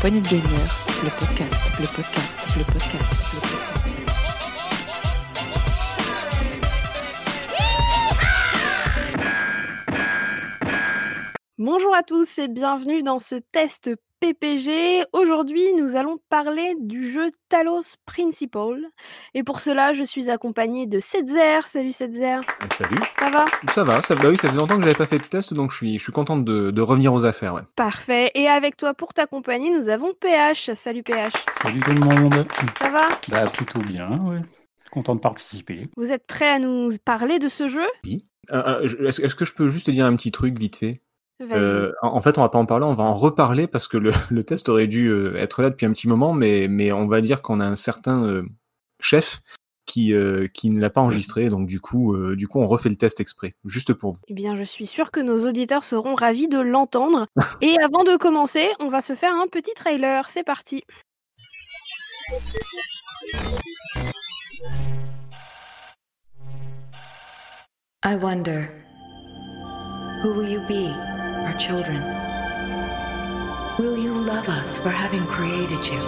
Poignée de Gamer, le podcast, le podcast, le podcast, le podcast. Bonjour à tous et bienvenue dans ce test PPG. Aujourd'hui, nous allons parler du jeu Talos Principle. Et pour cela, je suis accompagnée de Setzer. Salut Setzer. Euh, Salut. Ça va? Ça va, ça, bah oui, ça faisait longtemps que j'avais pas fait de test, donc je suis, je suis contente de, de revenir aux affaires. Ouais. Parfait. Et avec toi pour t'accompagner, nous avons PH. Salut PH. Salut tout le monde. Ça va? Bah plutôt bien, ouais. Content de participer. Vous êtes prêts à nous parler de ce jeu? Euh, euh, je- Est-ce que je peux juste te dire un petit truc vite fait? Euh, en, fait, on va pas en parler, on va en reparler parce que le, le test aurait dû euh, être là depuis un petit moment, mais, mais on va dire qu'on a un certain euh, chef qui, euh, qui ne l'a pas enregistré, donc du coup, euh, du coup, on refait le test exprès, juste pour vous. Eh bien, je suis sûre que nos auditeurs seront ravis de l'entendre. Et avant de commencer, on va se faire un petit trailer. C'est parti. I wonder, who will you be, our children? Will you love us for having created you?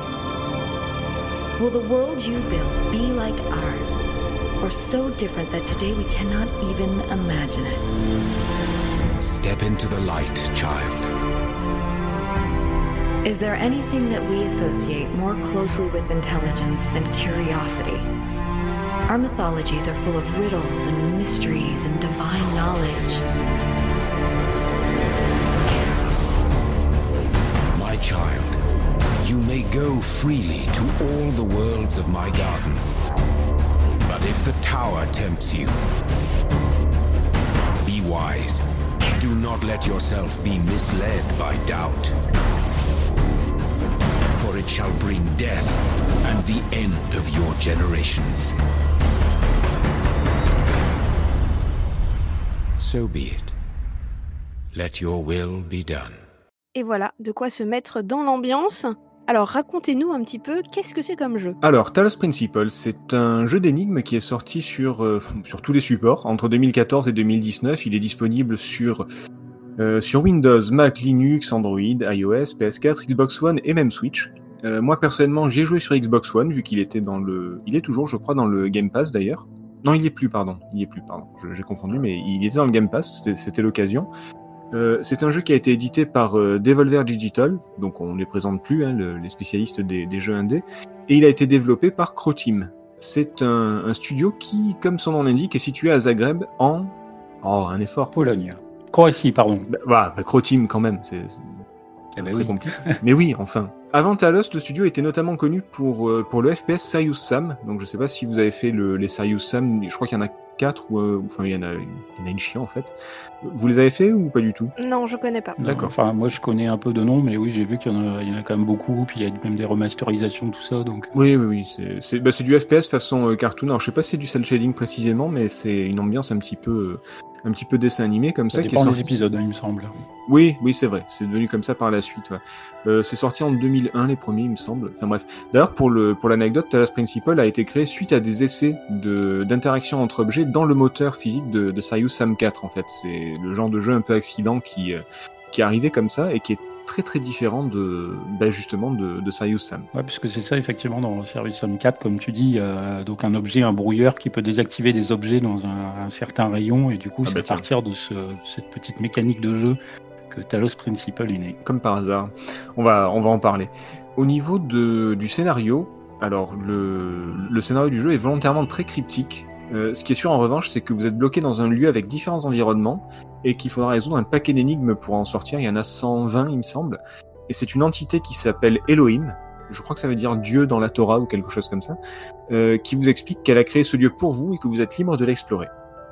Will the world you build be like ours, or so different that today we cannot even imagine it? Step into the light, child. Is there anything that we associate more closely with intelligence than curiosity? Our mythologies are full of riddles and mysteries and divine knowledge. Child, you may go freely to all the worlds of my garden. But if the tower tempts you, be wise. Do not let yourself be misled by doubt. For it shall bring death and the end of your generations. So be it. Let your will be done. Et voilà, de quoi se mettre dans l'ambiance. Alors, racontez-nous un petit peu, qu'est-ce que c'est comme jeu? Alors, Talos Principle, c'est un jeu d'énigmes qui est sorti sur, euh, tous les supports entre 2014 et 2019. Il est disponible sur, euh, sur Windows, Mac, Linux, Android, iOS, PS4, Xbox One et même Switch. Euh, moi personnellement, j'ai joué sur Xbox One vu qu'il était dans le, il est toujours, je crois, dans le Game Pass d'ailleurs. Non, il y est plus, pardon. Il y est plus, pardon. J'ai confondu, mais il était dans le Game Pass. C'était l'occasion. Euh, c'est un jeu qui a été édité par euh, Devolver Digital, donc on ne les présente plus, hein, le- les spécialistes des, des jeux indés, et il a été développé par Croteam. C'est un, un studio qui, comme son nom l'indique, est situé à Zagreb en... Oh, un effort. Pologne. Croatie, pardon. Bah, bah, Croteam quand même, c'est Eh ben oui. compliqué. Mais oui, enfin. Avant Talos, le studio était notamment connu pour, euh, pour le FPS Serious Sam. Donc je sais pas si vous avez fait le, les Serious Sam, je crois qu'il y en a quatre, ou euh, enfin il y, en a, il y en a une chien en fait. Vous les avez fait ou pas du tout? Non, je connais pas. D'accord. Enfin, moi je connais un peu de noms, mais oui, j'ai vu qu'il y, en a- il y en a quand même beaucoup, puis il y a même des remasterisations, tout ça, donc. Oui, oui, oui. C'est c'est bah, du FPS façon euh, cartoon. Alors je sais pas si c'est du cel shading précisément, mais c'est une ambiance un petit peu... un petit peu dessin animé comme Ça ça, qui est sorti- épisodes, hein, il me semble. Oui, oui, c'est vrai. C'est devenu comme ça par la suite. ouais. Euh, c'est sorti en 2001, les premiers, il me semble. Enfin bref. D'ailleurs, pour le pour l'anecdote, Talos Principle a été créé suite à des essais de d'interaction entre objets dans le moteur physique de, de Sam 4. En fait, c'est le genre de jeu un peu accident qui euh, qui est arrivé comme ça et qui est très très différent de bah, justement de, de Serious Sam. Ouais, puisque c'est ça, effectivement, dans Service Sam 4, comme tu dis, donc un objet, un brouilleur qui peut désactiver des objets dans un, un certain rayon, et du coup, Ah c'est bah à partir de ce, cette petite mécanique de jeu que Talos Principle est né. comme par hasard. On va, on va en parler. Au niveau de, du scénario, alors le, le scénario du jeu est volontairement très cryptique. Euh, ce qui est sûr en revanche, c'est que vous êtes bloqué dans un lieu avec différents environnements et qu'il faudra résoudre un paquet d'énigmes pour en sortir. Il y en a 120, il me semble. Et c'est une entité qui s'appelle Elohim. Je crois que ça veut dire Dieu dans la Torah ou quelque chose comme ça, euh, qui vous explique qu'elle a créé ce lieu pour vous et que vous êtes libre de l'explorer.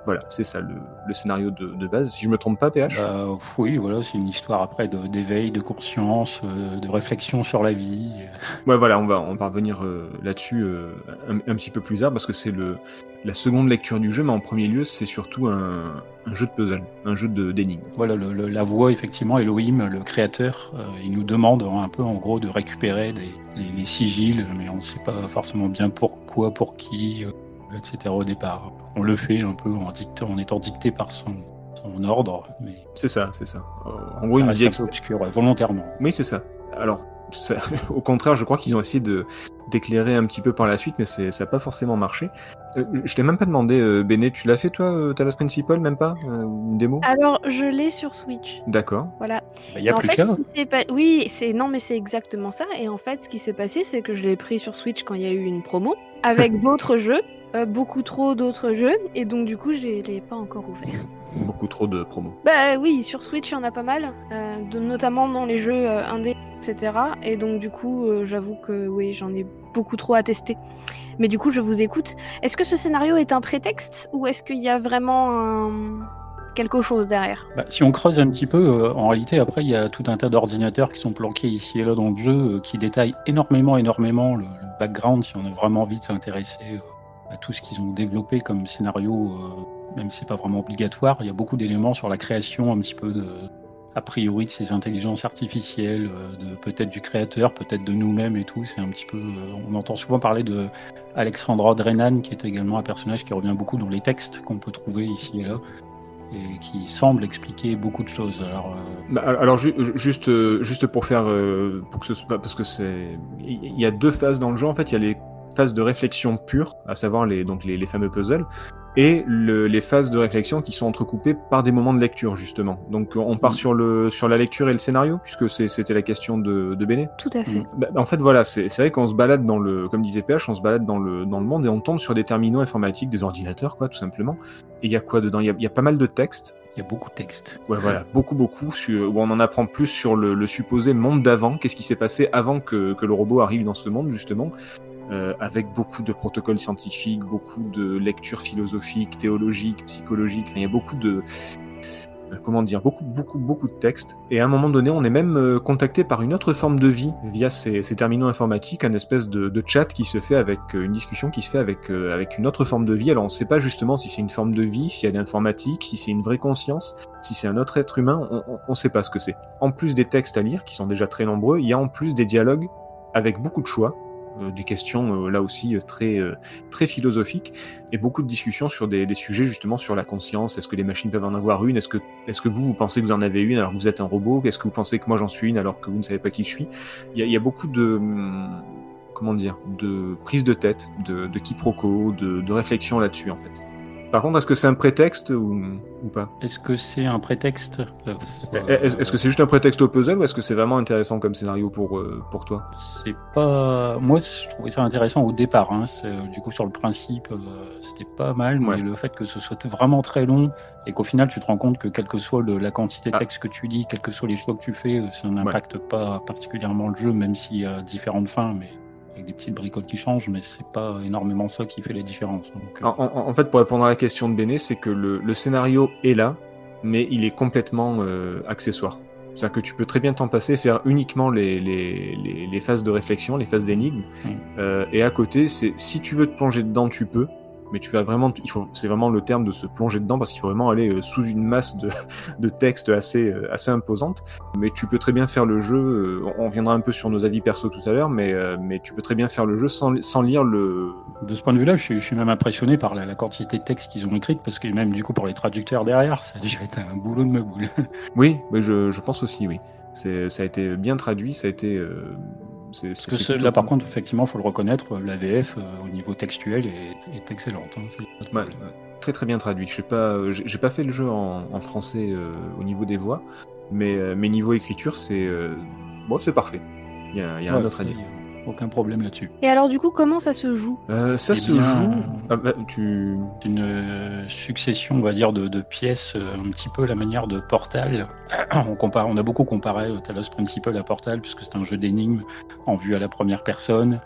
Voilà, c'est ça le, le scénario de, de base. Si je me trompe pas, PH Bah, oui, voilà, c'est une histoire après d'éveil, de, conscience, euh, de réflexion sur la vie. Ouais, voilà, on va, on va revenir euh, là-dessus euh, un, un petit peu plus tard parce que c'est le la seconde lecture du jeu, mais en premier lieu, c'est surtout un, un jeu de puzzle, un jeu d'énigmes. Voilà, le- le- la voix, effectivement, Elohim, le créateur, il nous demande hein, un peu, en gros, de récupérer des, les, les sigils, mais on ne sait pas forcément bien pourquoi, pour qui, etc. au départ. On le fait un peu en, dictant, en étant dicté par son, son ordre, mais C'est ça, c'est ça. Euh, en gros, il ça reste dit un peu obscur, ouais, volontairement. Oui, c'est ça. Alors, ça- au contraire, je crois qu'ils ont essayé de d'éclairer un petit peu par la suite, mais c'est- ça n'a pas forcément marché. Euh, je t'ai même pas demandé, euh, Béné, tu l'as fait toi, euh, Talos Principal, même pas euh, Une démo? Alors, je l'ai sur Switch. D'accord. Voilà. Il n'y a plus fait, qu'à. ce qui s'est pas- Oui, c'est non, mais c'est exactement ça. Et en fait, ce qui s'est passé, c'est que je l'ai pris sur Switch quand il y a eu une promo avec d'autres jeux, euh, beaucoup trop d'autres jeux, et donc du coup, je l'ai pas encore ouvert. Beaucoup trop de promos. Bah oui, sur Switch, il y en a pas mal, euh, de- notamment dans les jeux euh, indés, etc. Et donc du coup, euh, j'avoue que oui, j'en ai beaucoup trop à tester. Mais du coup, je vous écoute. Est-ce que ce scénario est un prétexte ou est-ce qu'il y a vraiment un- quelque chose derrière? Bah, si on creuse un petit peu, euh, en réalité, après, il y a tout un tas d'ordinateurs qui sont planqués ici et là dans le jeu, euh, qui détaillent énormément, énormément le, le background, si on a vraiment envie de s'intéresser euh, à tout ce qu'ils ont développé comme scénario, euh, même si c'est pas vraiment obligatoire. Il y a beaucoup d'éléments sur la création, un petit peu a priori, de ces intelligences artificielles, euh, de peut-être du créateur, peut-être de nous-mêmes et tout. C'est un petit peu, euh, on entend souvent parler de Alexandra Drenan, qui est également un personnage qui revient beaucoup dans les textes qu'on peut trouver ici et là et qui semble expliquer beaucoup de choses. Alors, Bah, alors ju- juste, juste pour faire, pour que ce soit, parce que c'est, il y a deux phases dans le jeu en fait. Il y a les phases de réflexion pure, à savoir les donc les, les fameux puzzles, et le- les phases de réflexion qui sont entrecoupées par des moments de lecture justement. Donc on part Mhm. sur le sur la lecture et le scénario puisque c'était la question de, de Béné. Tout à fait. Mm. Bah, en fait, voilà, c'est c'est vrai qu'on se balade dans le, comme disait PH, on se balade dans le, dans le monde et on tombe sur des terminaux informatiques, des ordinateurs, quoi, tout simplement. Et il y a quoi dedans? Il y a, il y a pas mal de textes. il y a beaucoup de textes. Ouais, voilà, beaucoup, beaucoup, sur, où on en apprend plus sur le, le supposé monde d'avant, qu'est-ce qui s'est passé avant que, que le robot arrive dans ce monde, justement, euh, avec beaucoup de protocoles scientifiques, beaucoup de lectures philosophiques, théologiques, psychologiques, enfin, il y a beaucoup de... euh, Comment dire Beaucoup, beaucoup, beaucoup de textes. Et à un moment donné, on est même euh, contacté par une autre forme de vie via ces, ces terminaux informatiques, un espèce de, de chat qui se fait avec euh, une discussion qui se fait avec, avec une autre forme de vie. Alors on ne sait pas justement si c'est une forme de vie, s'il y a de l'informatique, si c'est une vraie conscience, si c'est un autre être humain, on ne sait pas ce que c'est. En plus des textes à lire, qui sont déjà très nombreux, il y a en plus des dialogues avec beaucoup de choix, des questions euh, là aussi euh, très, euh, très philosophiques, et beaucoup de discussions sur des, des sujets justement sur la conscience. Est-ce que les machines peuvent en avoir une? Est-ce que, est que vous, vous pensez que vous en avez une alors que vous êtes un robot? Est-ce que vous pensez que moi j'en suis une alors que vous ne savez pas qui je suis? Il y, a, y a beaucoup de... hum, Comment dire De prise de tête, de, de quiproquos, de, de réflexion là-dessus en fait. Par contre, est-ce que c'est un prétexte ou, ou pas Est-ce que c'est un prétexte euh, Est-ce est-ce que c'est juste un prétexte au puzzle ou est-ce que c'est vraiment intéressant comme scénario pour, euh, pour toi C'est pas. Moi, je trouvais ça intéressant au départ. Hein. C'est- Du coup, sur le principe, euh, c'était pas mal, Ouais. mais le fait que ce soit vraiment très long et qu'au final, tu te rends compte que quelle que soit le- la quantité de Ah. texte que tu lis, quels que soient les choix que tu fais, euh, ça n'impacte pas particulièrement le jeu, même s'il y a différentes fins, mais avec des petites bricoles qui changent, mais c'est pas énormément ça qui fait la différence. Donc, euh, en, en- en fait, pour répondre à la question de Béné, c'est que le, le scénario est là, mais il est complètement euh, accessoire. C'est-à-dire que tu peux très bien t'en passer, faire uniquement les, les, les, les phases de réflexion, les phases d'énigme, Mm. euh, et à côté, c'est si tu veux te plonger dedans, tu peux, mais tu vas vraiment, il faut, c'est vraiment le terme de se plonger dedans parce qu'il faut vraiment aller euh, sous une masse de, de textes assez, euh, assez imposante. Mais tu peux très bien faire le jeu. euh, on reviendra un peu sur nos avis perso tout à l'heure, mais, mais tu peux très bien faire le jeu sans, sans lire le. De ce point de vue-là, je suis, je suis même impressionné par la, la quantité de textes qu'ils ont écrite, parce que même du coup pour les traducteurs derrière, ça a dû être un boulot de ma boule. Oui, mais je, je pense aussi, oui. C'est, ça a été bien traduit, ça a été. euh, là, par contre, effectivement, faut le reconnaître, la VF euh, au niveau textuel est, est excellente. hein, Ouais, très très bien traduit. Je pas, euh, j'ai pas fait le jeu en, en français euh, au niveau des voix, mais, euh, mais niveau écriture, c'est euh, bon, c'est parfait. Il y a, il y a Ouais, un autre ça, à dire. Aucun problème là-dessus. Et alors du coup, comment ça se joue? Euh, ça Eh se bien, joue. Ah, bah, tu. Une euh, succession, on va dire, de, de pièces, euh, un petit peu à la manière de Portal. on, compare, on a beaucoup comparé euh, Talos Principal à Portal, puisque c'est un jeu d'énigmes en vue à la première personne,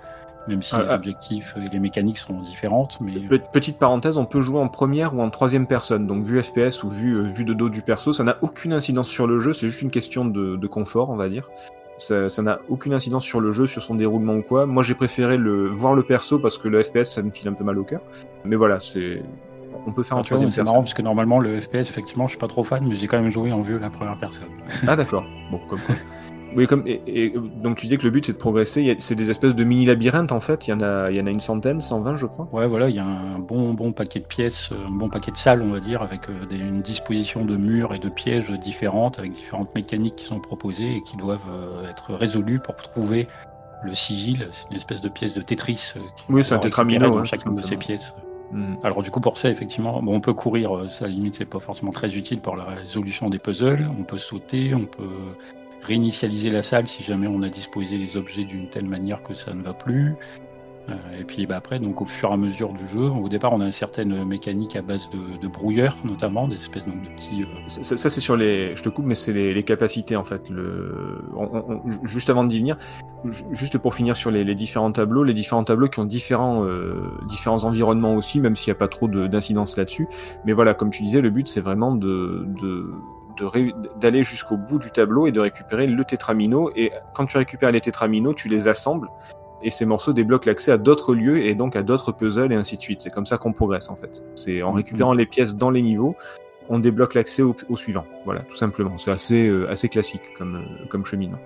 même si Ah, les ah. objectifs et les mécaniques sont différentes. Mais euh, Petite parenthèse, on peut jouer en première ou en troisième personne, donc vue FPS ou vue, euh, vue de dos du perso, ça n'a aucune incidence sur le jeu, c'est juste une question de, de confort, on va dire. Ça n'a aucune incidence sur le jeu, sur son déroulement ou quoi. Moi j'ai préféré le, voir le perso parce que le FPS ça me file un peu mal au cœur. Mais voilà, c'est. On peut faire en vois, troisième c'est marrant, parce que normalement, le FPS, effectivement, je suis pas trop fan, mais j'ai quand même joué en vue la première personne. Ah d'accord. Bon, comme quoi. Oui, comme et, et, donc tu disais que le but c'est de progresser. C'est des espèces de mini labyrinthes en fait. Il y en a, il y en a une centaine, 120 je crois. Ouais, voilà, il y a un bon, bon paquet de pièces, euh, un bon paquet de salles, on va dire, avec euh, des- une disposition de murs et de pièges différentes, avec différentes mécaniques qui sont proposées et qui doivent euh, être résolues pour trouver le sigil. C'est une espèce de pièce de Tetris qui Oui, c'est un tétramino, dans hein, chacune de ces pièces. Mhm. Alors du coup pour ça effectivement bon, on peut courir, ça à la limite c'est pas forcément très utile pour la résolution des puzzles, on peut sauter, on peut réinitialiser la salle si jamais on a disposé les objets d'une telle manière que ça ne va plus. Euh, et puis bah, après donc au fur et à mesure du jeu, au départ on a une certaine mécanique à base de, brouilleurs notamment, des espèces donc, de petits... euh, Ça, c'est sur les. Je te coupe, mais c'est les, capacités en fait. Le... juste avant d'y venir, ju- juste pour finir sur les, différents tableaux, les différents tableaux qui ont différents, euh, différents environnements aussi, même s'il n'y a pas trop de- d'incidence là-dessus. Mais voilà, comme tu disais, le but c'est vraiment de, d'aller jusqu'au bout du tableau et de récupérer le tétramino. Et quand tu récupères les tétraminos, tu les assembles. Et ces morceaux débloquent l'accès à d'autres lieux et donc à d'autres puzzles et ainsi de suite. C'est comme ça qu'on progresse en fait. C'est en Mhm. récupérant les pièces dans les niveaux, on débloque l'accès au, au suivant. Voilà, tout simplement. C'est assez, euh, assez classique comme, euh, comme cheminement.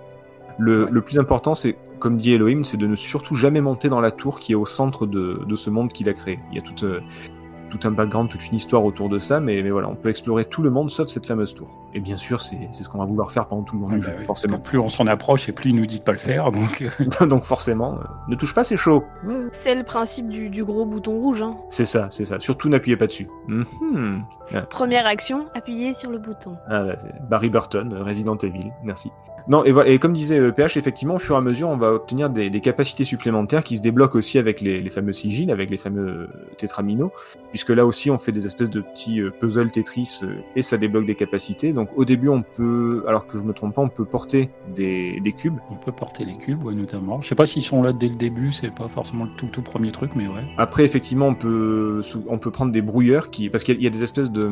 Le, le plus important, c'est, comme dit Elohim, c'est de ne surtout jamais monter dans la tour qui est au centre de, de ce monde qu'il a créé. Il y a tout, euh, tout un background, toute une histoire autour de ça, mais, mais voilà, on peut explorer tout le monde sauf cette fameuse tour. Et bien sûr, c'est c'est ce qu'on va vouloir faire pendant tout le long du bah jeu, oui, parce forcément. plus on s'en approche et plus il nous dit de pas le faire. Donc euh, Donc forcément, euh, ne touche pas, c'est chaud. Ouais. C'est le principe du, du gros bouton rouge. Hein. C'est ça, c'est ça. Surtout n'appuyez pas dessus. Mhm. Première action, appuyez sur le bouton. Ah, bah, c'est Barry Burton, euh, Resident Evil, merci. Non, et, voilà, et comme disait PH, effectivement, au fur et à mesure, on va obtenir des, des capacités supplémentaires qui se débloquent aussi avec les, les fameux sigils, avec les fameux tétraminos, puisque là aussi, on fait des espèces de petits puzzles Tetris et ça débloque des capacités. Donc au début, on peut, alors que je me trompe pas, on peut porter des, des cubes. on peut porter les cubes, ouais, notamment. Je sais pas s'ils sont là dès le début, c'est pas forcément le tout, tout premier truc, mais ouais. Après, effectivement, on peut, sou- on peut prendre des brouilleurs qui, parce qu'il y, a- il y a des espèces de,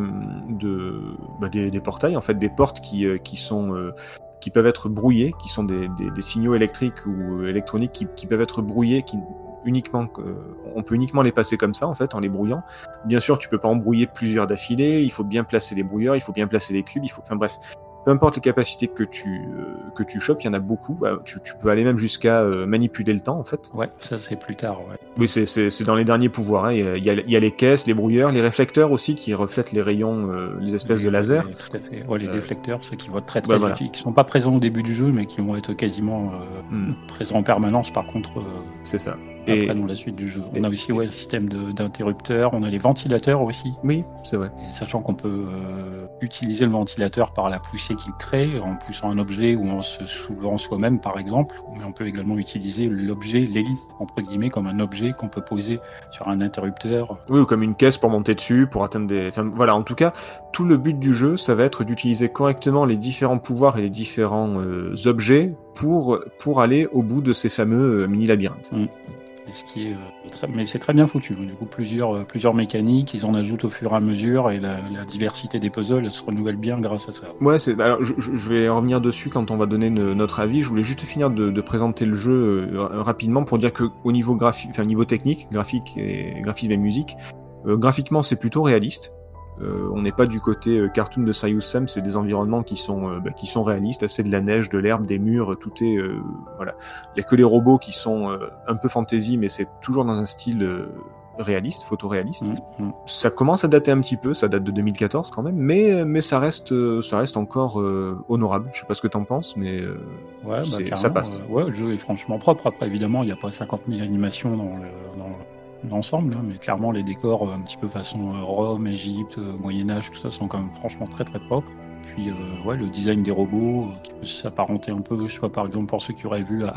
de bah, des, des portails, en fait, des portes qui, euh, qui sont, euh, qui peuvent être brouillées, qui sont des, des, des signaux électriques ou euh, électroniques qui, qui peuvent être brouillés, qui uniquement, on peut uniquement les passer comme ça, en fait, en les brouillant. Bien sûr, tu peux pas embrouiller plusieurs d'affilée. Il faut bien placer les brouilleurs, il faut bien placer les cubes. Il faut, enfin bref. Peu importe les capacités que tu, euh, que tu chopes, il y en a beaucoup. Euh, Tu, tu peux aller même jusqu'à euh, manipuler le temps, en fait. Ouais, ça c'est plus tard, ouais. Oui, c'est- dans les derniers pouvoirs. hein. Il, y a, il y a- les caisses, les brouilleurs, les réflecteurs aussi qui reflètent les rayons, euh, les espèces de laser. les- Tout à fait. Ouais, les Euh, déflecteurs, ceux qui vont être très très bah, voilà. qui sont pas présents au début du jeu, mais qui vont être quasiment euh, Hmm, présents en permanence. Par contre, c'est ça. Après Et dans la suite du jeu, et- on a aussi ouais, le système d'interrupteurs, on a les ventilateurs aussi. oui, c'est vrai. Et sachant qu'on peut euh, utiliser le ventilateur par la poussée qu'il crée, en poussant un objet ou en se soulevant soi-même par exemple, mais on peut également utiliser l'objet, l'hélice entre guillemets, comme un objet qu'on peut poser sur un interrupteur. Oui, ou comme une caisse pour monter dessus, pour atteindre des. Enfin, voilà, en tout cas, tout le but du jeu, ça va être d'utiliser correctement les différents pouvoirs et les différents euh, objets pour, pour aller au bout de ces fameux euh, mini labyrinthes. Euh, mais c'est très bien foutu. Du coup, plusieurs, euh, plusieurs mécaniques, ils en ajoutent au fur et à mesure, et la, diversité des puzzles se renouvelle bien grâce à ça. Ouais, c'est. Alors, je, vais revenir dessus quand on va donner ne- notre avis. Je voulais juste finir de, présenter le jeu euh, rapidement pour dire que au niveau graphique, enfin niveau technique, graphique et graphisme et musique, graphiquement c'est plutôt réaliste. Euh, on n'est pas du côté euh, cartoon de Sayus Sam, c'est des environnements qui sont euh, bah, qui sont réalistes, c'est de la neige, de l'herbe, des murs, tout est voilà. Il y a que les robots qui sont un peu fantasy, mais c'est toujours dans un style réaliste, photoréaliste. Mm. Ça commence à dater un petit peu, ça date de 2014 quand même, mais, mais ça, reste, ça reste encore euh, honorable. Je sais pas ce que t'en penses, mais euh, Ouais, bah, ça passe. euh, ouais, le jeu est franchement propre. Après, évidemment, il n'y a pas 50 000 animations dans le- dans l'ensemble, hein, mais clairement, les décors, euh, un petit peu façon euh, Rome, Égypte, euh, Moyen-Âge, tout ça, sont quand même franchement très très propres. Puis, euh, ouais, le design des robots, qui peut s'apparenter un peu, je sais pas, par exemple, pour ceux qui auraient vu euh,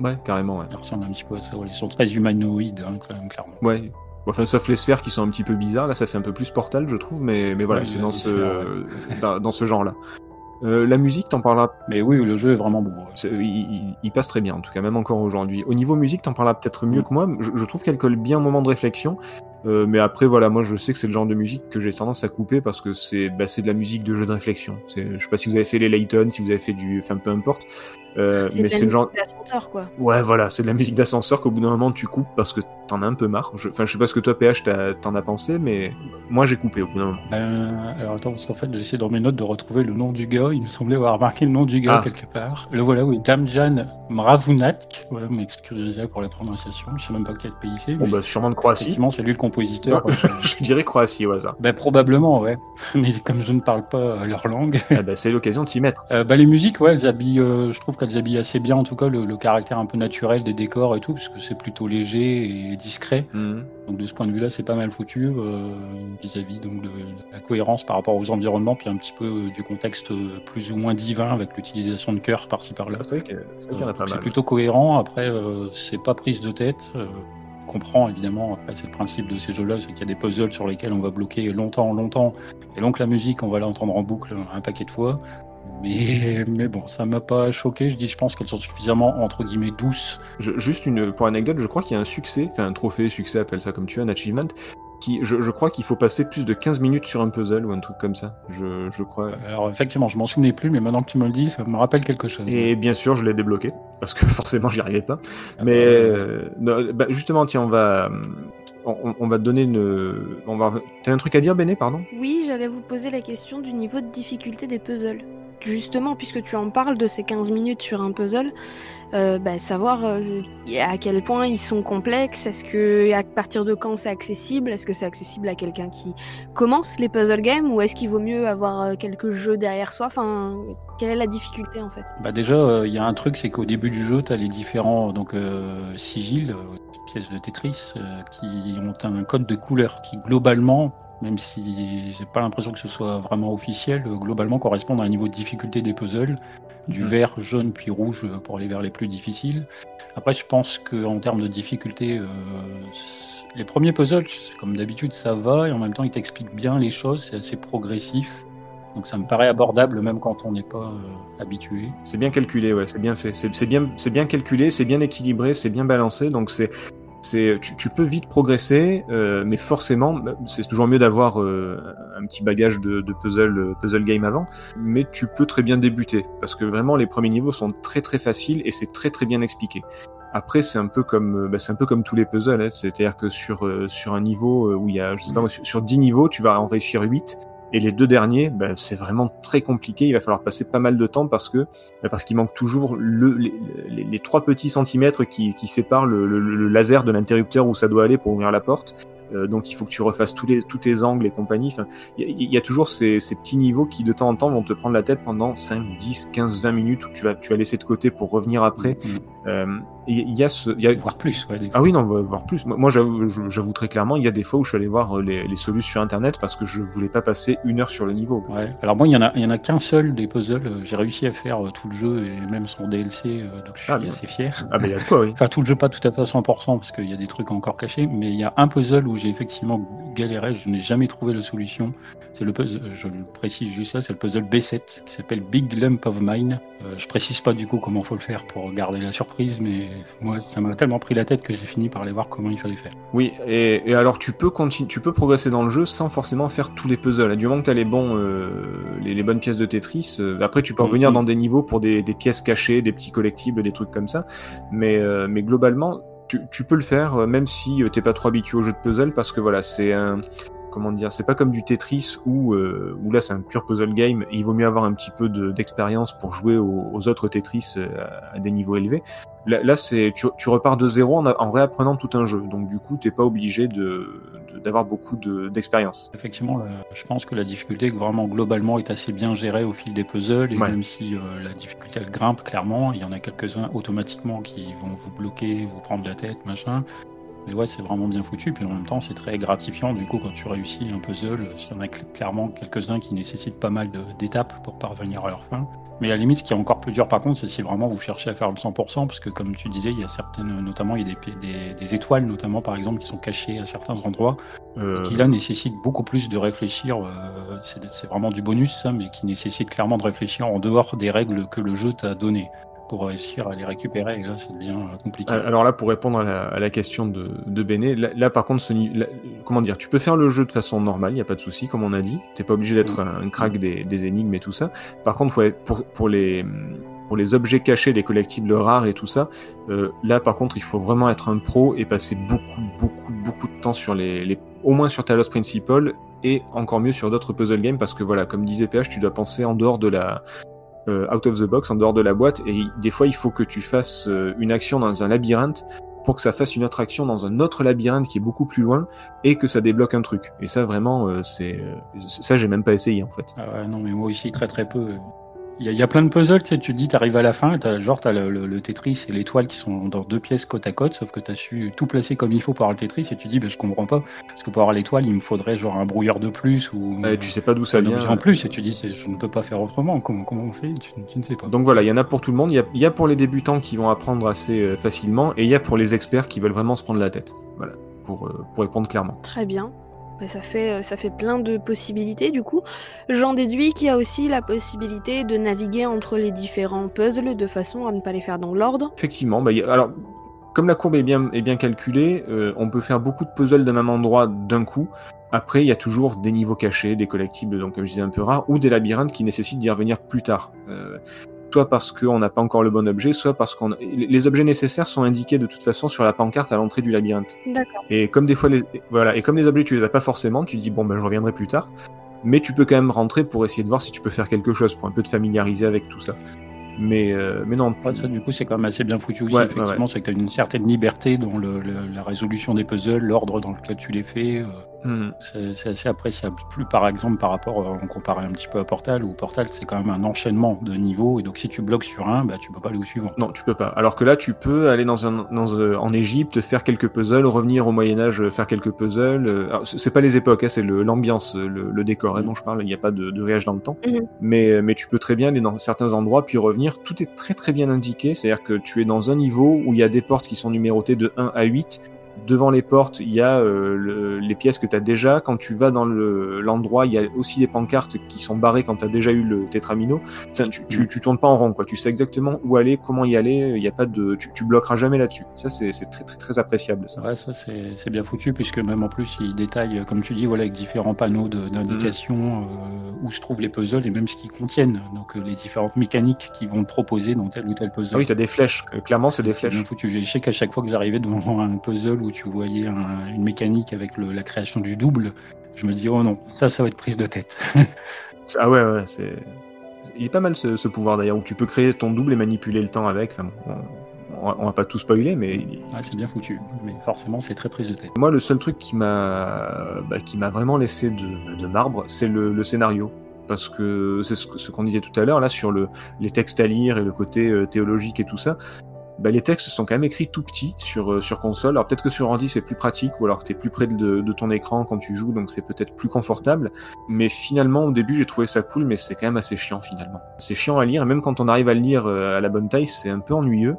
ouais, carrément, ouais. il ressemble un petit peu à ça. ouais, ils sont très humanoïdes, hein, quand même, clairement. ouais. Enfin, sauf les sphères qui sont un petit peu bizarres, là ça fait un peu plus Portal, je trouve, mais, mais voilà, c'est dans ce genre-là. Euh, la musique, t'en parleras Mais oui, le jeu est vraiment beau. ouais. C'est- Il, il- il passe très bien, en tout cas, même encore aujourd'hui. Au niveau musique, t'en parleras peut-être mieux Mm. que moi. Je, je trouve qu'elle colle bien au moment de réflexion. Euh, mais après, voilà, moi, je sais que c'est le genre de musique que j'ai tendance à couper parce que c'est bah, c'est de la musique de jeu de réflexion. C'est- Je sais pas si vous avez fait les Layton, si vous avez fait du. Enfin, peu importe. Euh, C'est mais de c'est la le genre. musique d'ascenseur, quoi. Ouais, voilà, c'est de la musique d'ascenseur qu'au bout d'un moment tu coupes parce que t'en as un peu marre. Je- Enfin, je sais pas ce que toi, PH, t'en as pensé, mais moi, j'ai coupé au bout d'un moment. Euh, alors attends, parce qu'en fait, j'essaie dans mes notes de retrouver le nom du gars. Il me semblait avoir marqué le nom du gars Ah. quelque part. Le voilà, oui, Damjan Mravunac. Voilà, m'excusez pour la prononciation. Je sais même pas quel pays c'est. Bon, bah, sûrement de Croatie. effectivement, c'est lui le compositeur. Ouais, je dirais Croatie au hasard. Ben, probablement, ouais. Mais comme je ne parle pas euh, leur langue. Ben, c'est l'occasion de s'y mettre. Euh, bah, les musiques, ouais, elles habillent, euh, je trouve qu'elles habillent assez bien, en tout cas, le, le caractère un peu naturel des décors et tout, parce que c'est plutôt léger et discret. Mhm. Donc de ce point de vue-là, c'est pas mal foutu euh, vis-à-vis donc de, de la cohérence par rapport aux environnements, puis un petit peu euh, du contexte euh, plus ou moins divin avec l'utilisation de cœur par-ci par-là. Ah, C'est plutôt cohérent. Après, c'est pas prise de tête. On comprend évidemment. Après, c'est le principe de ces jeux-là, c'est qu'il y a des puzzles sur lesquels on va bloquer longtemps, longtemps. Et donc la musique, on va l'entendre en boucle un paquet de fois. Mais, mais bon, ça m'a pas choqué. Je dis, je pense qu'elles sont suffisamment entre guillemets douces. Je- juste une, pour anecdote, je crois qu'il y a un succès, enfin un trophée, succès, appelle ça comme tu veux, un achievement, qui, je, je crois qu'il faut passer plus de 15 minutes sur un puzzle ou un truc comme ça. Je, je crois. Alors effectivement, je m'en souvenais plus, mais maintenant que tu me le dis, ça me rappelle quelque chose. Et bien sûr, je l'ai débloqué, parce que forcément, j'y arrivais pas. Ah Mais bah, euh, non, bah, justement, tiens, on va, on, on va te donner une. On va. T'as un truc à dire, Béné, pardon? Oui, j'allais vous poser la question du niveau de difficulté des puzzles. Justement, puisque tu en parles de ces 15 minutes sur un puzzle, euh, bah, savoir euh, à quel point ils sont complexes, est-ce que à partir de quand c'est accessible, est-ce que c'est accessible à quelqu'un qui commence les puzzle games? Ou est-ce qu'il vaut mieux avoir euh, quelques jeux derrière soi? Enfin, quelle est la difficulté en fait? Bah déjà, il y a un truc, c'est qu'au début du jeu, tu as les différents donc, sigils, euh, pièces de Tetris, qui ont un code de couleur qui globalement, même si j'ai pas l'impression que ce soit vraiment officiel, euh, globalement correspondent à un niveau de difficulté des puzzles, du vert, jaune puis rouge euh, pour aller vers les plus difficiles. Après, je pense qu'en termes de difficulté, euh, les premiers puzzles, comme d'habitude, ça va et en même temps, ils t'expliquent bien les choses, c'est assez progressif. Donc ça me paraît abordable même quand on n'est pas euh, habitué. C'est bien calculé, ouais, c'est bien fait. C'est bien, c'est bien calculé, c'est bien équilibré, c'est bien balancé. Donc c'est, c'est, tu, tu peux vite progresser, euh, mais forcément, bah, c'est toujours mieux d'avoir euh, un petit bagage de, de puzzle, euh, puzzle game avant. Mais tu peux très bien débuter parce que vraiment les premiers niveaux sont très très faciles et c'est très très bien expliqué. Après, c'est un peu comme, euh, bah, c'est un peu comme tous les puzzles, hein. c'est-à-dire que sur euh, sur un niveau où il y a, je sais pas, sur, sur 10 niveaux, tu vas en réussir 8 et les deux derniers, bah, c'est vraiment très compliqué. Il va falloir passer pas mal de temps parce que bah, parce qu'il manque toujours le, les, trois petits centimètres qui, séparent le, le- le laser de l'interrupteur où ça doit aller pour ouvrir la porte. Euh, donc il faut que tu refasses tous, les, tous tes angles et compagnie. Il y, a- il y a toujours ces, ces petits niveaux qui de temps en temps vont te prendre la tête pendant 5, 10, 15, 20 minutes où tu vas, tu vas laisser de côté pour revenir après. Euh, il y a ce, il y a, Voire plus, ouais, ah oui, non, voir plus. Moi, j'avoue très clairement, il y a des fois où je suis allé voir euh, les, les solutions sur Internet parce que je voulais pas passer une heure sur le niveau. Ouais. Alors moi, il y en a, il y en a qu'un seul des puzzles. euh, J'ai réussi à faire euh, tout le jeu et même son DLC, euh, donc je suis Ah, bien. assez fier. Ah ben, il y a de quoi, oui. Enfin, tout le jeu pas tout à fait à 100% parce qu'il y a des trucs encore cachés, mais il y a un puzzle où j'ai effectivement galéré, je n'ai jamais trouvé la solution. C'est le puzzle, je le précise juste là, c'est le puzzle B7 qui s'appelle Big Lump of Mine. Euh, je précise pas du coup comment faut le faire pour garder la surprise, mais moi ça m'a tellement pris la tête que j'ai fini par aller voir comment il fallait faire. Oui, et, et alors tu peux continuer, tu peux progresser dans le jeu sans forcément faire tous les puzzles. Du moment que tu as les, bons, euh, les, les bonnes pièces de Tetris, euh, après tu peux revenir Mhm. dans des niveaux pour des, des pièces cachées, des petits collectibles, des trucs comme ça. Mais, euh, mais globalement, tu, peux le faire euh, même si euh, t'es pas trop habitué au jeu de puzzle parce que voilà, c'est un. Comment dire, c'est pas comme du Tetris où, euh, où là c'est un pur puzzle game. Il vaut mieux avoir un petit peu de- d'expérience pour jouer aux, aux autres Tetris euh, à des niveaux élevés. Là, là c'est tu, tu repars de zéro en, réapprenant tout un jeu. Donc du coup, t'es pas obligé de de- d'avoir beaucoup de- d'expérience. Effectivement, je pense que la difficulté vraiment globalement est assez bien gérée au fil des puzzles et Ouais. même si euh, la difficulté elle grimpe clairement, il y en a quelques-uns automatiquement qui vont vous bloquer, vous prendre la tête, machin. Mais ouais, c'est vraiment bien foutu. Puis en même temps, c'est très gratifiant du coup quand tu réussis un puzzle. Il y en a cl- clairement quelques-uns qui nécessitent pas mal d'étapes pour parvenir à leur fin. Mais à la limite, ce qui est encore plus dur par contre, c'est si vraiment vous cherchez à faire le 100%, parce que comme tu disais, il y a certaines, notamment il y a des, pi- des, des étoiles notamment par exemple qui sont cachées à certains endroits Euh, qui là nécessite beaucoup plus de réfléchir. euh, c'est c'est vraiment du bonus ça, mais qui nécessite clairement de réfléchir en dehors des règles que le jeu t'a données pour réussir à les récupérer. Et là, ça devient euh, compliqué. Alors là, pour répondre à la, à la question de, de Béné, là, là, par contre, ce, là, comment dire, tu peux faire le jeu de façon normale, il n'y a pas de souci, comme on a dit. T'es pas obligé d'être un, un crack des, des énigmes et tout ça. Par contre, ouais, pour, pour les pour les objets cachés, les collectibles rares et tout ça, euh, là par contre il faut vraiment être un pro et passer beaucoup, beaucoup, beaucoup de temps sur les, les au moins sur Talos Principal et encore mieux sur d'autres puzzle games parce que voilà, comme disait PH, tu dois penser en dehors de la out of the box, en dehors de la boîte et des fois il faut que tu fasses euh, une action dans un labyrinthe pour que ça fasse une autre action dans un autre labyrinthe qui est beaucoup plus loin et que ça débloque un truc. Et ça vraiment, euh, c'est euh, ça j'ai même pas essayé en fait. Ah non, mais moi aussi, très très peu. Il y, a, il y a plein de puzzles, tu sais, tu te dis, t'arrives à la fin, t'as, genre, t'as le, le, le Tetris et l'étoile qui sont dans deux pièces côte à côte, sauf que t'as su tout placer comme il faut pour avoir le Tetris, et tu te dis, ben, je comprends pas, parce que pour avoir l'étoile, il me faudrait genre un brouilleur de plus, ou tu sais pas d'où ça un vient. en plus, et tu dis, je ne peux pas faire autrement, comment, comment on fait? Tu, tu ne sais pas. Donc voilà, il y en a pour tout le monde. Il y y a pour les débutants qui vont apprendre assez euh, facilement et il y a pour les experts qui veulent vraiment se prendre la tête. Voilà, pour, euh, pour répondre clairement. Très bien. Bah, ça, fait, euh, ça fait plein de possibilités du coup. J'en déduis qu'il y a aussi la possibilité de naviguer entre les différents puzzles de façon à ne pas les faire dans l'ordre. Effectivement, bah, alors comme la courbe est bien, est bien calculée, euh, on peut faire beaucoup de puzzles d'un même endroit d'un coup. Après, il y a toujours des niveaux cachés, des collectibles, donc comme je disais un peu rares, ou des labyrinthes qui nécessitent d'y revenir plus tard. Euh, soit parce qu'on n'a pas encore le bon objet, soit parce qu'on les objets nécessaires sont indiqués de toute façon sur la pancarte à l'entrée du labyrinthe. D'accord. Et comme des fois les voilà, et comme les objets tu les as pas forcément, tu dis bon ben je reviendrai plus tard. Mais tu peux quand même rentrer pour essayer de voir si tu peux faire quelque chose pour un peu te familiariser avec tout ça. Mais euh, mais non. Ouais, ça, du coup, c'est quand même assez bien foutu aussi, Ouais, effectivement, ouais, c'est que tu as une certaine liberté dans le, le- la résolution des puzzles, l'ordre dans lequel tu les fais. euh, Hmm. C'est assez appréciable. Plus par exemple par rapport, euh, on comparait un petit peu à Portal, où Portal c'est quand même un enchaînement de niveaux, et donc si tu bloques sur un, bah, tu peux pas aller au suivant. Non, tu peux pas. Alors que là, tu peux aller dans un, dans, euh, en Égypte, faire quelques puzzles, revenir au Moyen Âge, euh, faire quelques puzzles. euh, c'est pas les époques, hein, c'est le- l'ambiance, le, le décor hein, Mhm. dont je parle. Il n'y a pas de, de voyage dans le temps. Mhm. Mais, mais tu peux très bien aller dans certains endroits puis revenir. Tout est très très bien indiqué. C'est-à-dire que tu es dans un niveau où il y a des portes qui sont numérotées de 1 à 8. Devant les portes, il y a euh, le- les pièces que tu as déjà. Quand tu vas dans le- l'endroit, il y a aussi les pancartes qui sont barrées quand tu as déjà eu le tétramino. Enfin, tu, tu, tu tournes pas en rond, quoi. Tu sais exactement où aller, comment y aller. Il y a pas de, tu, tu bloqueras jamais là-dessus. Ça, c'est très très très appréciable. Ça. Ouais, ça c'est bien foutu, puisque même en plus il détaille, euh, comme tu dis, voilà, avec différents panneaux d'indications euh, où se trouvent les puzzles et même ce qu'ils contiennent, donc euh, les différentes mécaniques qu'ils vont te proposer dans tel ou tel puzzle. Ah oui, t'as des flèches. Clairement, c'est des C'est bien flèches. foutu. Je sais qu'à chaque fois que j'arrivais devant un puzzle où tu voyais un- une mécanique avec le- la création du double, je me dis oh non, ça, ça va être prise de tête. Ah ouais, ouais. C'est. Il est pas mal ce, ce pouvoir d'ailleurs où tu peux créer ton double et manipuler le temps avec. Enfin, on, on va- pas tout spoiler, mais Ouais, c'est bien foutu, mais forcément c'est très prise de tête. Moi, le seul truc qui m'a bah, qui m'a vraiment laissé de, de marbre, c'est le, le scénario. Parce que c'est ce, qu'on disait tout à l'heure, là, sur le, les textes à lire et le côté euh, théologique et tout ça. Bah, les textes sont quand même écrits tout petits sur, euh, sur console. Alors peut-être que sur ordi c'est plus pratique, ou alors que tu es plus près de, de ton écran quand tu joues, donc c'est peut-être plus confortable. Mais finalement, au début, j'ai trouvé ça cool, mais c'est quand même assez chiant finalement. C'est chiant à lire, et même quand on arrive à le lire euh, à la bonne taille, c'est un peu ennuyeux.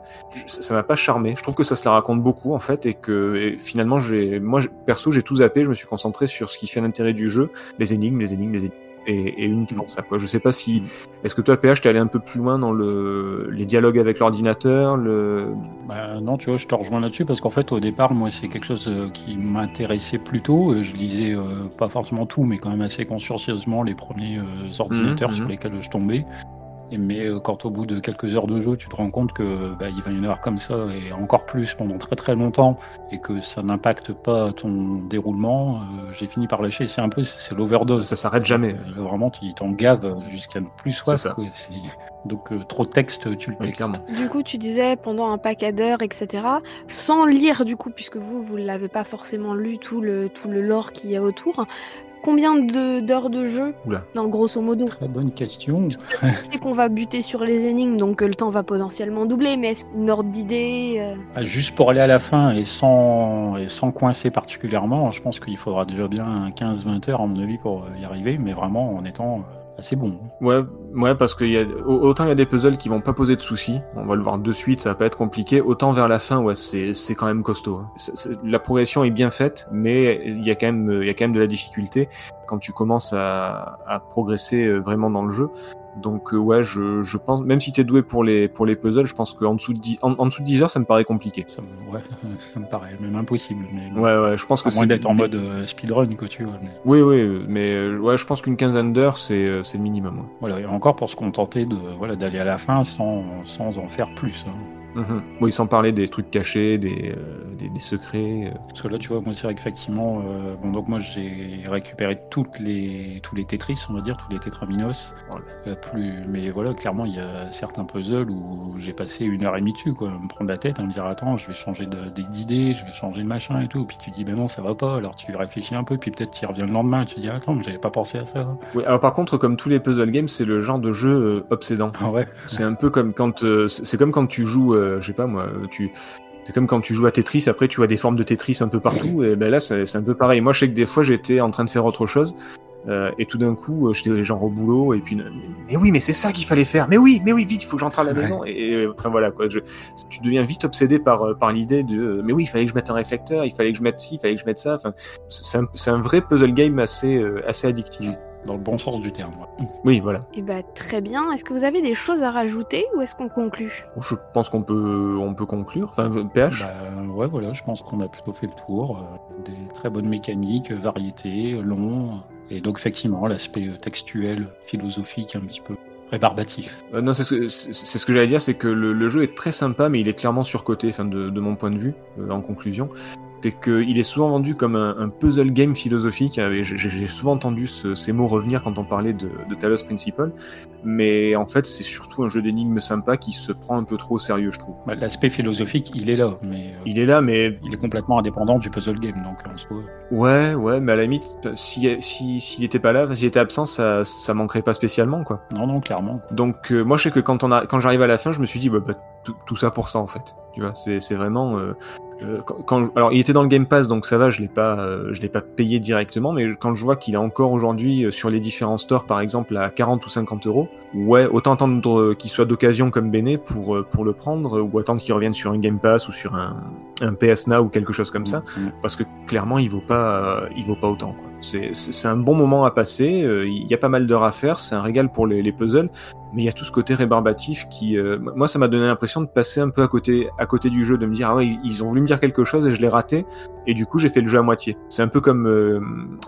Ça m'a pas charmé. Je trouve que ça se la raconte beaucoup en fait, et que et finalement, j'ai, moi perso, j'ai tout zappé. Je me suis concentré sur ce qui fait l'intérêt du jeu, les énigmes, les énigmes, les énigmes. Et, et uniquement ça quoi. Je sais pas si est-ce que toi PH t'es allé un peu plus loin dans le les dialogues avec l'ordinateur, le Bah, non, tu vois, je te rejoins là-dessus parce qu'en fait, au départ, moi, c'est quelque chose euh, qui m'intéressait plutôt. Euh, Je lisais euh, pas forcément tout, mais quand même assez consciencieusement les premiers euh, ordinateurs Mhm, sur mhm. lesquels je tombais. Mais euh, quand au bout de quelques heures de jeu, tu te rends compte que bah, il va y en avoir comme ça et encore plus pendant très très longtemps et que ça n'impacte pas ton déroulement, euh, j'ai fini par lâcher. C'est un peu, c'est l'overdose. ça s'arrête jamais. Euh, Vraiment, il t'en gave jusqu'à ne plus soif. C'est ça. quoi. C'est- Donc, euh, trop de texte, tu le Oui, textes. Du coup, tu disais pendant un paquet d'heures, etc., sans lire du coup, puisque vous, vous l'avez pas forcément lu tout le, tout le lore qu'il y a autour. Combien d'heures de jeu Oula. dans grosso modo Très bonne question. C'est qu'on va buter sur les énigmes, donc euh, le temps va potentiellement doubler, mais est-ce qu'une ordre d'idée euh, Ah, Juste pour aller à la fin et sans, et sans coincer particulièrement, je pense qu'il faudra déjà bien 15-20 heures, à mon avis, pour y arriver, mais vraiment en étant euh, assez bon. Ouais, ouais, parce que y a, au- autant il y a des puzzles qui vont pas poser de soucis, on va le voir de suite, ça va pas être compliqué, autant vers la fin, ouais, c'est, quand même costaud. hein. La progression est bien faite, mais il y a quand même, y a quand même de la difficulté. quand tu commences à, à progresser euh, vraiment dans le jeu. Donc euh, ouais, je, je pense, même si t'es doué pour les pour les puzzles, je pense qu'en dessous de 10, en, en dessous de 10 heures, ça me paraît compliqué. Ça me, ouais, ça me paraît même impossible. Mais, Ouais ouais, je pense que à moins c'est d'être en mode euh, speedrun, quoi, tu vois. Mais, Oui oui, mais euh, ouais, je pense qu'une quinzaine d'heures, c'est c'est le minimum. ouais. voilà, et encore pour se contenter de voilà d'aller à la fin sans, sans en faire plus. hein. Mhm. Oui, sans parler des trucs cachés, des euh, des, des secrets. euh. Parce que là, tu vois, moi, c'est vrai qu'effectivement, euh, bon, donc moi, j'ai récupéré toutes les, tous les Tetris, on va dire, tous les Tetraminos. Voilà. Euh, plus, mais voilà, clairement, il y a certains puzzles où j'ai passé une heure et demie dessus, quoi, me prendre la tête, à me dire, attends, je vais changer d'idée, je vais changer de machin et tout. Puis tu dis, ben non, ça va pas. Alors tu réfléchis un peu, puis peut-être tu y reviens le lendemain, tu dis, attends, mais j'avais pas pensé à ça. Oui, alors par contre, comme tous les puzzle games, c'est le genre de jeu obsédant. Ah ouais. C'est un peu comme quand c'est comme quand tu joues, euh, je sais pas moi, tu c'est comme quand tu joues à Tetris. Après, tu vois des formes de Tetris un peu partout. Et ben là, c'est un peu pareil. Moi, je sais que des fois, j'étais en train de faire autre chose. euh, et tout d'un coup, euh, j'étais genre au boulot, et puis, mais oui, mais c'est ça qu'il fallait faire. Mais oui, mais oui, vite, il faut que j'entre à la Ouais. maison. Et, et, enfin voilà, quoi. Je, tu deviens vite obsédé par, par l'idée de, mais oui, il fallait que je mette un réflecteur, il fallait que je mette ci, il fallait que je mette ça. Enfin, c'est un, vrai puzzle game assez, euh, assez addictif. Dans le bon sens du terme. Oui, voilà. Et bah très bien. Est-ce que vous avez des choses à rajouter ou est-ce qu'on conclut? Je pense qu'on peut, on peut conclure. Enfin, PH. Bah, ouais, voilà, je pense qu'on a plutôt fait le tour. euh, des très bonnes mécaniques, euh, variété, long. Et donc, effectivement, l'aspect euh, textuel, philosophique, un petit peu rébarbatif. Euh, non, c'est ce, que- ce j'allais dire, c'est que le, le jeu est très sympa, mais il est clairement surcoté, enfin, de, de mon point de vue, euh, en conclusion. C'est qu'il est souvent vendu comme un, un puzzle game philosophique. J'ai souvent entendu ce- ces mots revenir quand on parlait de, de Talos Principle, mais en fait, c'est surtout un jeu d'énigmes sympa qui se prend un peu trop au sérieux, je trouve. Bah, L'aspect philosophique, il est là, mais euh, Il est là, mais il est complètement indépendant du puzzle game. Donc, en soi, ouais, ouais, mais à la limite, s'il si, s'il était pas là, s'il était absent, ça, ça manquerait pas spécialement, quoi. non, non, clairement. Donc euh, moi je sais que quand on a quand j'arrive à la fin, je me suis dit bah, bah, tout, tout ça pour ça en fait. Tu vois, c'est c'est vraiment euh, euh, quand, alors il était dans le Game Pass donc ça va, je l'ai pas euh, je l'ai pas payé directement mais quand je vois qu'il est encore aujourd'hui euh, sur les différents stores par exemple à 40 ou 50 euros, ouais, autant attendre qu'il soit d'occasion comme Bene pour pour le prendre ou attendre qu'il revienne sur un Game Pass ou sur un un PS Now ou quelque chose comme ça Mm. parce que clairement il vaut pas il vaut pas autant. C'est un bon moment à passer, il y a pas mal d'heures à faire, c'est un régal pour les, les puzzles, mais il y a tout ce côté rébarbatif qui euh, moi ça m'a donné l'impression de passer un peu à côté à côté du jeu de me dire ah ouais ils- ont voulu me dire quelque chose et je l'ai raté et du coup j'ai fait le jeu à moitié. C'est un peu comme euh,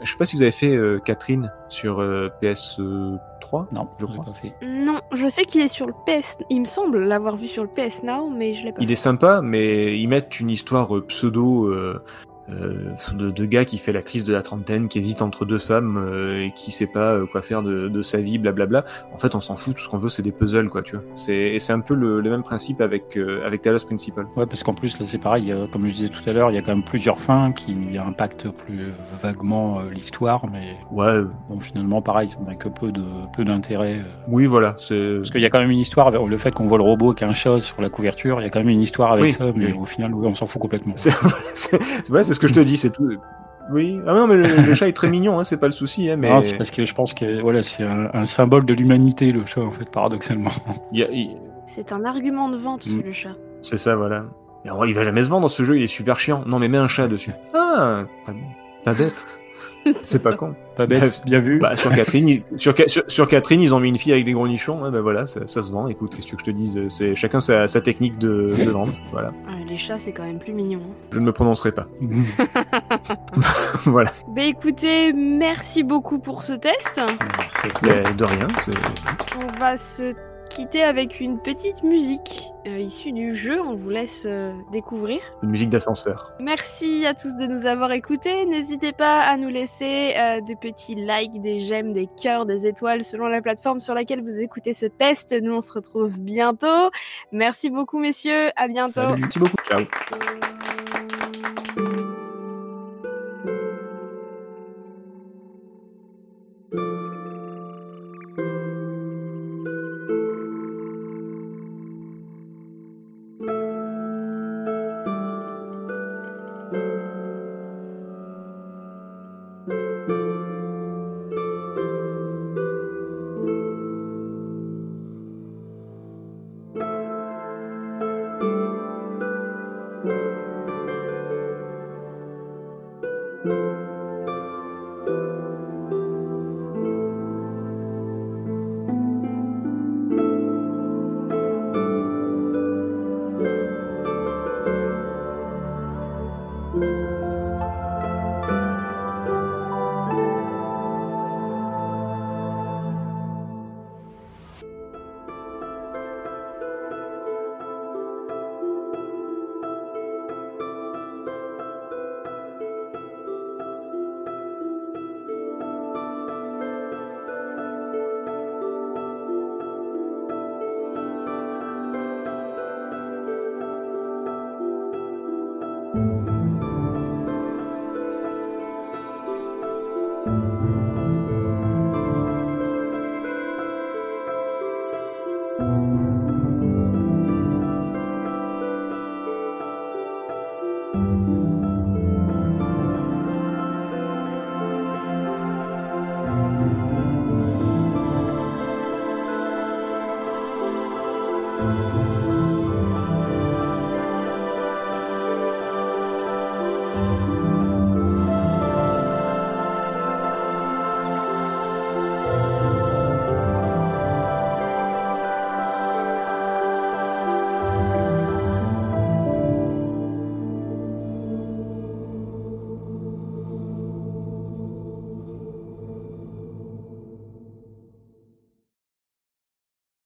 je sais pas si vous avez fait euh, Catherine sur euh, PS3 Non, Je crois. pas fait. Non, je sais qu'il est sur le PS. Il me semble l'avoir vu sur le PS Now, mais je l'ai pas. Il fait. est sympa, mais ils mettent une histoire euh, pseudo euh, de, de gars qui fait la crise de la trentaine, qui hésite entre deux femmes euh, et qui sait pas euh, quoi faire de, de sa vie, blablabla. En fait, on s'en fout, tout ce qu'on veut, c'est des puzzles, quoi, tu vois. C'est, et c'est un peu le, le même principe avec, avec Talos Principle. Ouais, parce qu'en plus, là, c'est pareil, comme je disais tout à l'heure, il y a quand même plusieurs fins qui impactent plus vaguement l'histoire, mais Ouais, bon, finalement, pareil, ça n'a que peu de peu d'intérêt. oui, voilà. C'est... Parce qu'il y a quand même une histoire, le fait qu'on voit le robot avec un chat sur la couverture, il y a quand même une histoire avec Oui, ça, mais oui. au final, oui, on s'en fout complètement. C'est, c'est, ouais, c'est ce que je te dis, c'est tout. Oui, ah non, mais le, le chat est très mignon, hein, c'est pas le souci, hein, mais Non, c'est parce que je pense que voilà, c'est un, un symbole de l'humanité, le chat, en fait, paradoxalement. il C'est un argument de vente, Mm. le chat. c'est ça, voilà. Et en vrai, il va jamais se vendre ce jeu, il est super chiant. Non, mais mets un chat dessus. Ah, pas bête. C'est pas con. Bref. bien vu. Bah, sur Catherine, ils- sur, Ca- sur, sur Catherine, ils ont mis une fille avec des gros nichons. hein, bah voilà, ça, ça se vend. Écoute, qu'est-ce que tu veux que je te dise C'est chacun sa, sa technique de, de vente. Voilà. Ah, les chats, c'est quand même plus mignon. hein. Je ne me prononcerai pas. voilà. Bah écoutez, merci beaucoup pour ce test. Mais de rien. On va se quitter avec une petite musique euh, issue du jeu. On vous laisse euh, découvrir. Une musique d'ascenseur. Merci à tous de nous avoir écoutés. N'hésitez pas à nous laisser euh, des petits likes, des j'aime, des cœurs, des étoiles selon la plateforme sur laquelle vous écoutez ce test. Nous, on se retrouve bientôt. Merci beaucoup, messieurs. À bientôt. Merci beaucoup. Ciao.